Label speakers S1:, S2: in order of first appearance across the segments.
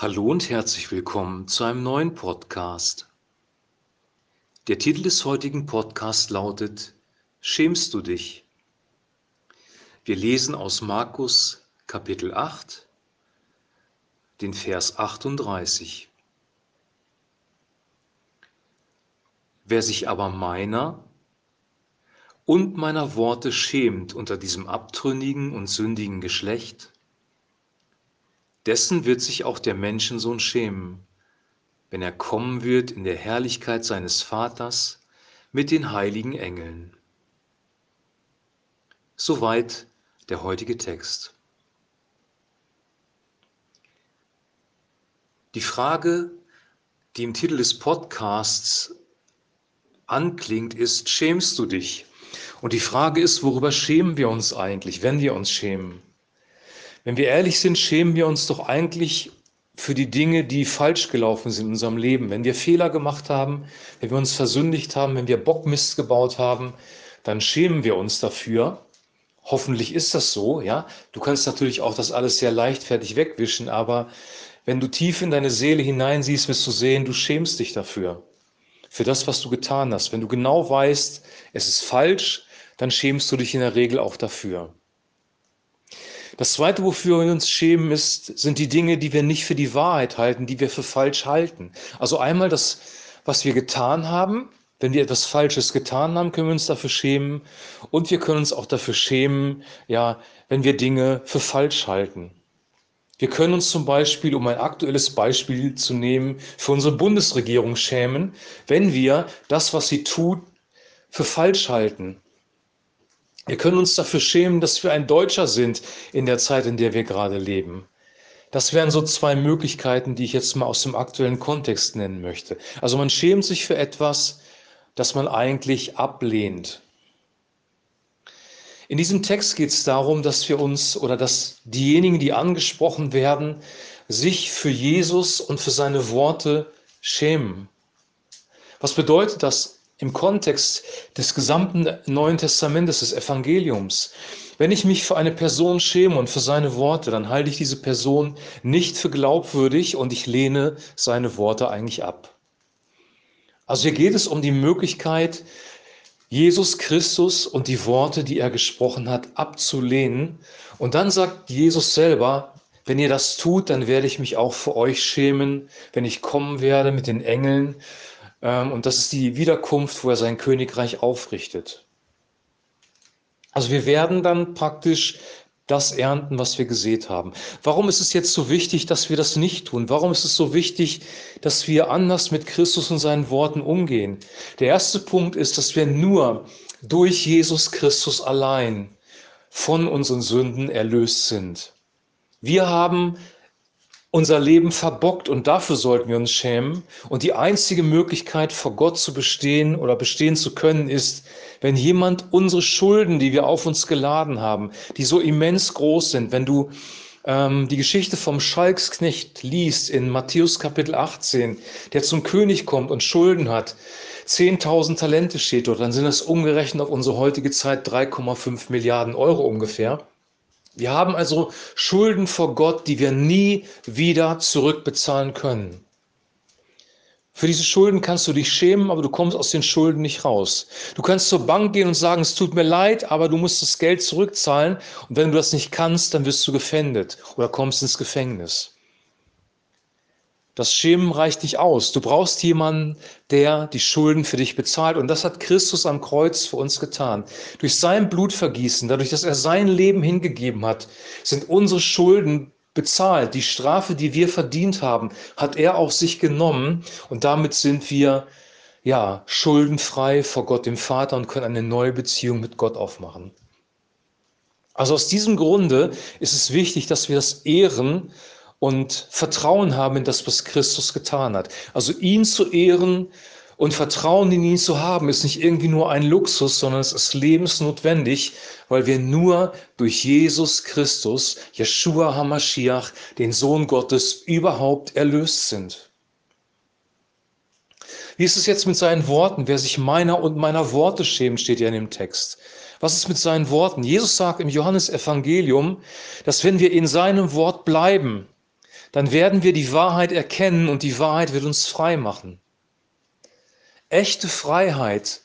S1: Hallo und herzlich willkommen zu einem neuen Podcast. Der Titel des heutigen Podcasts lautet Schämst du dich? Wir lesen aus Markus Kapitel 8, den Vers 38. Wer sich aber meiner und meiner Worte schämt unter diesem abtrünnigen und sündigen Geschlecht, dessen wird sich auch der Menschensohn schämen, wenn er kommen wird in der Herrlichkeit seines Vaters mit den heiligen Engeln. Soweit der heutige Text. Die Frage, die im Titel des Podcasts anklingt, ist, schämst du dich? Und die Frage ist, worüber schämen wir uns eigentlich, wenn wir uns schämen? Wenn wir ehrlich sind, schämen wir uns doch eigentlich für die Dinge, die falsch gelaufen sind in unserem Leben. Wenn wir Fehler gemacht haben, wenn wir uns versündigt haben, wenn wir Bockmist gebaut haben, dann schämen wir uns dafür. Hoffentlich ist das so, ja. Du kannst natürlich auch das alles sehr leichtfertig wegwischen, aber wenn du tief in deine Seele hineinsiehst, wirst du sehen, du schämst dich dafür. Für das, was du getan hast. Wenn du genau weißt, es ist falsch, dann schämst du dich in der Regel auch dafür. Das Zweite, wofür wir uns schämen, ist, sind die Dinge, die wir nicht für die Wahrheit halten, die wir für falsch halten. Also einmal das, was wir getan haben. Wenn wir etwas Falsches getan haben, können wir uns dafür schämen. Und wir können uns auch dafür schämen, ja, wenn wir Dinge für falsch halten. Wir können uns zum Beispiel, um ein aktuelles Beispiel zu nehmen, für unsere Bundesregierung schämen, wenn wir das, was sie tut, für falsch halten. Wir können uns dafür schämen, dass wir ein Deutscher sind in der Zeit, in der wir gerade leben. Das wären so zwei Möglichkeiten, die ich jetzt mal aus dem aktuellen Kontext nennen möchte. Also man schämt sich für etwas, das man eigentlich ablehnt. In diesem Text geht es darum, dass wir uns oder dass diejenigen, die angesprochen werden, sich für Jesus und für seine Worte schämen. Was bedeutet das im Kontext des gesamten Neuen Testamentes, des Evangeliums. Wenn ich mich für eine Person schäme und für seine Worte, dann halte ich diese Person nicht für glaubwürdig und ich lehne seine Worte eigentlich ab. Also hier geht es um die Möglichkeit, Jesus Christus und die Worte, die er gesprochen hat, abzulehnen. Und dann sagt Jesus selber, wenn ihr das tut, dann werde ich mich auch für euch schämen, wenn ich kommen werde mit den Engeln und das ist die Wiederkunft, wo er sein Königreich aufrichtet. Also wir werden dann praktisch das ernten, was wir gesät haben. Warum ist es jetzt so wichtig, dass wir das nicht tun? Warum ist es so wichtig, dass wir anders mit Christus und seinen Worten umgehen? Der erste Punkt ist, dass wir nur durch Jesus Christus allein von unseren Sünden erlöst sind. Wir haben unser Leben verbockt und dafür sollten wir uns schämen. Und die einzige Möglichkeit, vor Gott zu bestehen oder bestehen zu können, ist, wenn jemand unsere Schulden, die wir auf uns geladen haben, die so immens groß sind, wenn du ähm, die Geschichte vom Schalksknecht liest in Matthäus Kapitel 18, der zum König kommt und Schulden hat, 10.000 Talente steht dort, dann sind das umgerechnet auf unsere heutige Zeit 3,5 Milliarden Euro ungefähr. Wir haben also Schulden vor Gott, die wir nie wieder zurückbezahlen können. Für diese Schulden kannst du dich schämen, aber du kommst aus den Schulden nicht raus. Du kannst zur Bank gehen und sagen, es tut mir leid, aber du musst das Geld zurückzahlen. Und wenn du das nicht kannst, dann wirst du gefändet oder kommst ins Gefängnis. Das Schämen reicht nicht aus. Du brauchst jemanden, der die Schulden für dich bezahlt. Und das hat Christus am Kreuz für uns getan. Durch sein Blutvergießen, dadurch, dass er sein Leben hingegeben hat, sind unsere Schulden bezahlt. Die Strafe, die wir verdient haben, hat er auf sich genommen. Und damit sind wir, ja, schuldenfrei vor Gott, dem Vater, und können eine neue Beziehung mit Gott aufmachen. Also aus diesem Grunde ist es wichtig, dass wir das ehren und Vertrauen haben in das, was Christus getan hat. Also ihn zu ehren und Vertrauen in ihn zu haben, ist nicht irgendwie nur ein Luxus, sondern es ist lebensnotwendig, weil wir nur durch Jesus Christus, Yeshua HaMashiach, den Sohn Gottes, überhaupt erlöst sind. Wie ist es jetzt mit seinen Worten? Wer sich meiner und meiner Worte schämt, steht ja in dem Text. Was ist mit seinen Worten? Jesus sagt im Johannesevangelium, dass wenn wir in seinem Wort bleiben, dann werden wir die Wahrheit erkennen und die Wahrheit wird uns frei machen. Echte Freiheit,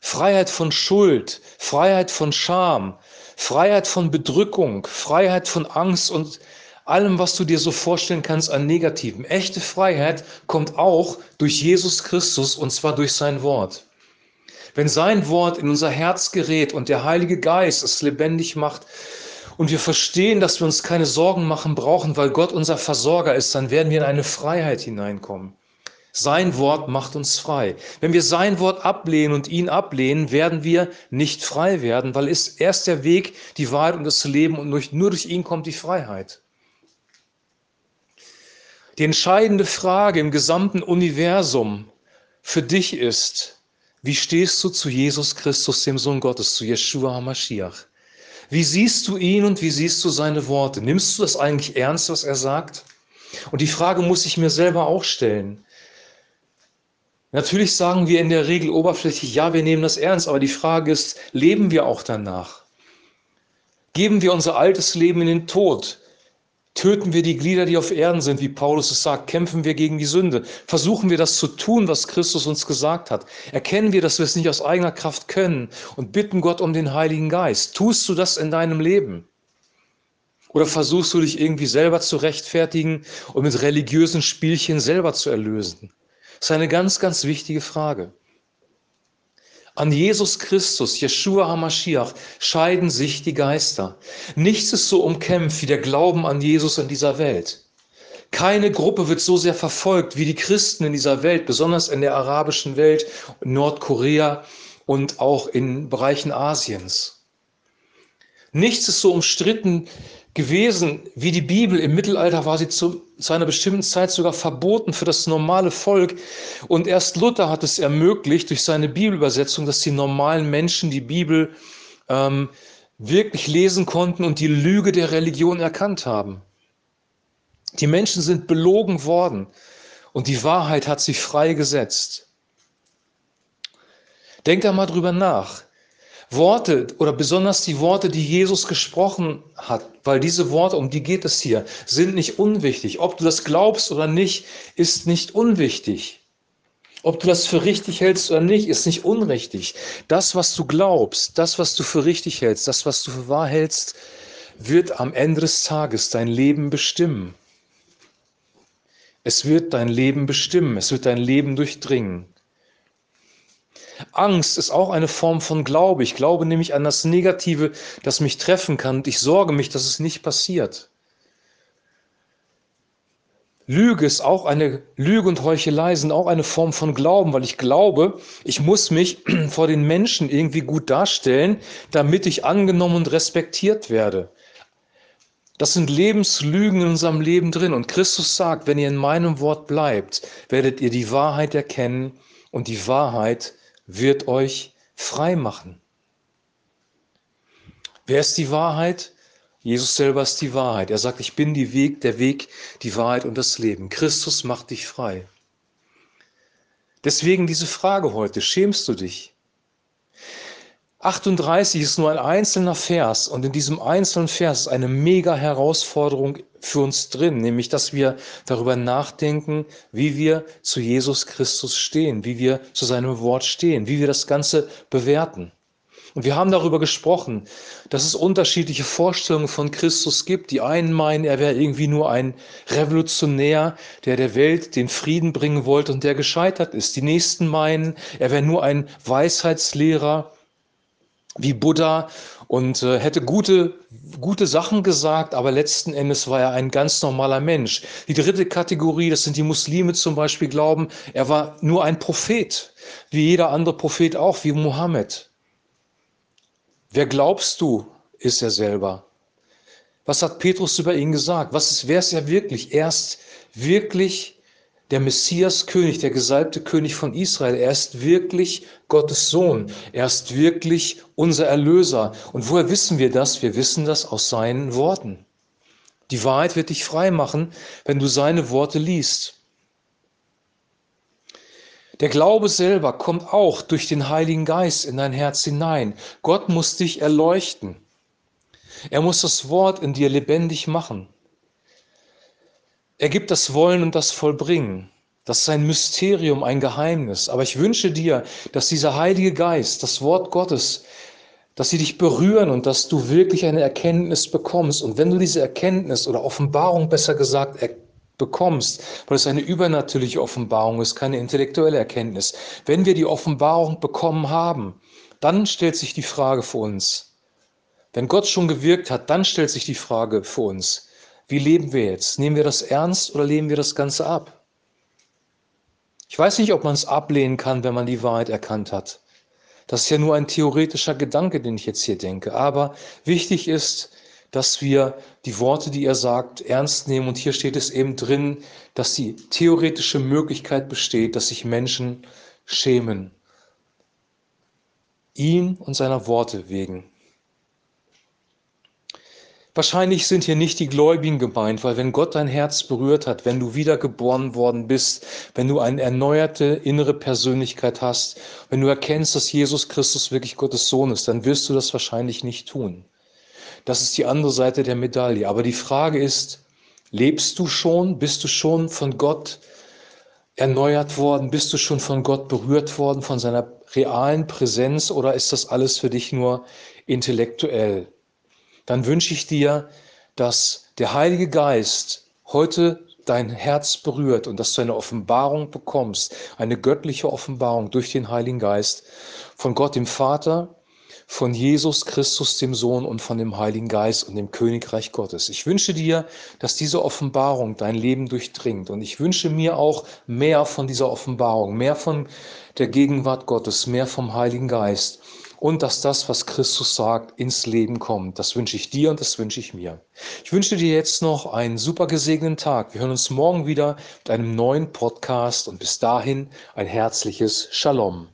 S1: Freiheit von Schuld, Freiheit von Scham, Freiheit von Bedrückung, Freiheit von Angst und allem, was du dir so vorstellen kannst an Negativen. Echte Freiheit kommt auch durch Jesus Christus und zwar durch sein Wort. Wenn sein Wort in unser Herz gerät und der Heilige Geist es lebendig macht und wir verstehen, dass wir uns keine Sorgen machen brauchen, weil Gott unser Versorger ist, dann werden wir in eine Freiheit hineinkommen. Sein Wort macht uns frei. Wenn wir sein Wort ablehnen und ihn ablehnen, werden wir nicht frei werden, weil es erst der Weg, die Wahrheit und das Leben und nur durch ihn kommt die Freiheit. Die entscheidende Frage im gesamten Universum für dich ist, wie stehst du zu Jesus Christus, dem Sohn Gottes, zu Yeshua HaMashiach? Wie siehst du ihn und wie siehst du seine Worte? Nimmst du das eigentlich ernst, was er sagt? Und die Frage muss ich mir selber auch stellen. Natürlich sagen wir in der Regel oberflächlich, ja, wir nehmen das ernst, aber die Frage ist, leben wir auch danach? Geben wir unser altes Leben in den Tod? Töten wir die Glieder, die auf Erden sind, wie Paulus es sagt, kämpfen wir gegen die Sünde. Versuchen wir das zu tun, was Christus uns gesagt hat. Erkennen wir, dass wir es nicht aus eigener Kraft können und bitten Gott um den Heiligen Geist. Tust du das in deinem Leben? Oder versuchst du dich irgendwie selber zu rechtfertigen und mit religiösen Spielchen selber zu erlösen? Das ist eine ganz, ganz wichtige Frage. An Jesus Christus, Yeshua HaMashiach, scheiden sich die Geister. Nichts ist so umkämpft wie der Glauben an Jesus in dieser Welt. Keine Gruppe wird so sehr verfolgt wie die Christen in dieser Welt, besonders in der arabischen Welt, Nordkorea und auch in Bereichen Asiens. Nichts ist so umstritten gewesen wie die Bibel. Im Mittelalter war sie zu, zu einer bestimmten Zeit sogar verboten für das normale Volk. Und erst Luther hat es ermöglicht durch seine Bibelübersetzung, dass die normalen Menschen die Bibel ähm, wirklich lesen konnten und die Lüge der Religion erkannt haben. Die Menschen sind belogen worden und die Wahrheit hat sich freigesetzt. Denk da mal drüber nach. Worte oder besonders die Worte, die Jesus gesprochen hat, weil diese Worte, um die geht es hier, sind nicht unwichtig. Ob du das glaubst oder nicht, ist nicht unwichtig. Ob du das für richtig hältst oder nicht, ist nicht unrichtig. Das, was du glaubst, das, was du für richtig hältst, das, was du für wahr hältst, wird am Ende des Tages dein Leben bestimmen. Es wird dein Leben bestimmen, es wird dein Leben durchdringen. Angst ist auch eine Form von Glaube. Ich glaube nämlich an das Negative, das mich treffen kann und ich sorge mich, dass es nicht passiert. Lüge ist auch eine Lüge und Heuchelei sind auch eine Form von Glauben, weil ich glaube, ich muss mich vor den Menschen irgendwie gut darstellen, damit ich angenommen und respektiert werde. Das sind Lebenslügen in unserem Leben drin. Und Christus sagt, wenn ihr in meinem Wort bleibt, werdet ihr die Wahrheit erkennen und die Wahrheit wird euch frei machen. Wer ist die Wahrheit? Jesus selber ist die Wahrheit. Er sagt, ich bin die Weg, der Weg, die Wahrheit und das Leben. Christus macht dich frei. Deswegen diese Frage heute, schämst du dich? 38 ist nur ein einzelner Vers und in diesem einzelnen Vers ist eine mega Herausforderung für uns drin, nämlich dass wir darüber nachdenken, wie wir zu Jesus Christus stehen, wie wir zu seinem Wort stehen, wie wir das Ganze bewerten. Und wir haben darüber gesprochen, dass es unterschiedliche Vorstellungen von Christus gibt. Die einen meinen, er wäre irgendwie nur ein Revolutionär, der der Welt den Frieden bringen wollte und der gescheitert ist. Die nächsten meinen, er wäre nur ein Weisheitslehrer, wie Buddha und äh, hätte gute, gute Sachen gesagt, aber letzten Endes war er ein ganz normaler Mensch. Die dritte Kategorie, das sind die Muslime zum Beispiel, glauben, er war nur ein Prophet, wie jeder andere Prophet auch, wie Mohammed. Wer glaubst du, ist er selber? Was hat Petrus über ihn gesagt? Was ist, wer ist er wirklich? Er ist wirklich der Messias König, der gesalbte König von Israel. Er ist wirklich Gottes Sohn. Er ist wirklich unser Erlöser. Und woher wissen wir das? Wir wissen das aus seinen Worten. Die Wahrheit wird dich frei machen, wenn du seine Worte liest. Der Glaube selber kommt auch durch den Heiligen Geist in dein Herz hinein. Gott muss dich erleuchten. Er muss das Wort in dir lebendig machen. Er gibt das Wollen und das Vollbringen. Das ist ein Mysterium, ein Geheimnis. Aber ich wünsche dir, dass dieser Heilige Geist, das Wort Gottes, dass sie dich berühren und dass du wirklich eine Erkenntnis bekommst. Und wenn du diese Erkenntnis oder Offenbarung besser gesagt bekommst, weil es eine übernatürliche Offenbarung ist, keine intellektuelle Erkenntnis, wenn wir die Offenbarung bekommen haben, dann stellt sich die Frage für uns, wenn Gott schon gewirkt hat, dann stellt sich die Frage für uns, wie leben wir jetzt? Nehmen wir das ernst oder lehnen wir das Ganze ab? Ich weiß nicht, ob man es ablehnen kann, wenn man die Wahrheit erkannt hat. Das ist ja nur ein theoretischer Gedanke, den ich jetzt hier denke. Aber wichtig ist, dass wir die Worte, die er sagt, ernst nehmen. Und hier steht es eben drin, dass die theoretische Möglichkeit besteht, dass sich Menschen schämen. Ihn und seiner Worte wegen. Wahrscheinlich sind hier nicht die Gläubigen gemeint, weil wenn Gott dein Herz berührt hat, wenn du wiedergeboren worden bist, wenn du eine erneuerte innere Persönlichkeit hast, wenn du erkennst, dass Jesus Christus wirklich Gottes Sohn ist, dann wirst du das wahrscheinlich nicht tun. Das ist die andere Seite der Medaille. Aber die Frage ist, lebst du schon? Bist du schon von Gott erneuert worden? Bist du schon von Gott berührt worden, von seiner realen Präsenz? Oder ist das alles für dich nur intellektuell? Dann wünsche ich dir, dass der Heilige Geist heute dein Herz berührt und dass du eine Offenbarung bekommst, eine göttliche Offenbarung durch den Heiligen Geist von Gott dem Vater, von Jesus Christus dem Sohn und von dem Heiligen Geist und dem Königreich Gottes. Ich wünsche dir, dass diese Offenbarung dein Leben durchdringt und ich wünsche mir auch mehr von dieser Offenbarung, mehr von der Gegenwart Gottes, mehr vom Heiligen Geist und dass das, was Christus sagt, ins Leben kommt. Das wünsche ich dir und das wünsche ich mir. Ich wünsche dir jetzt noch einen super gesegneten Tag. Wir hören uns morgen wieder mit einem neuen Podcast und bis dahin ein herzliches Shalom.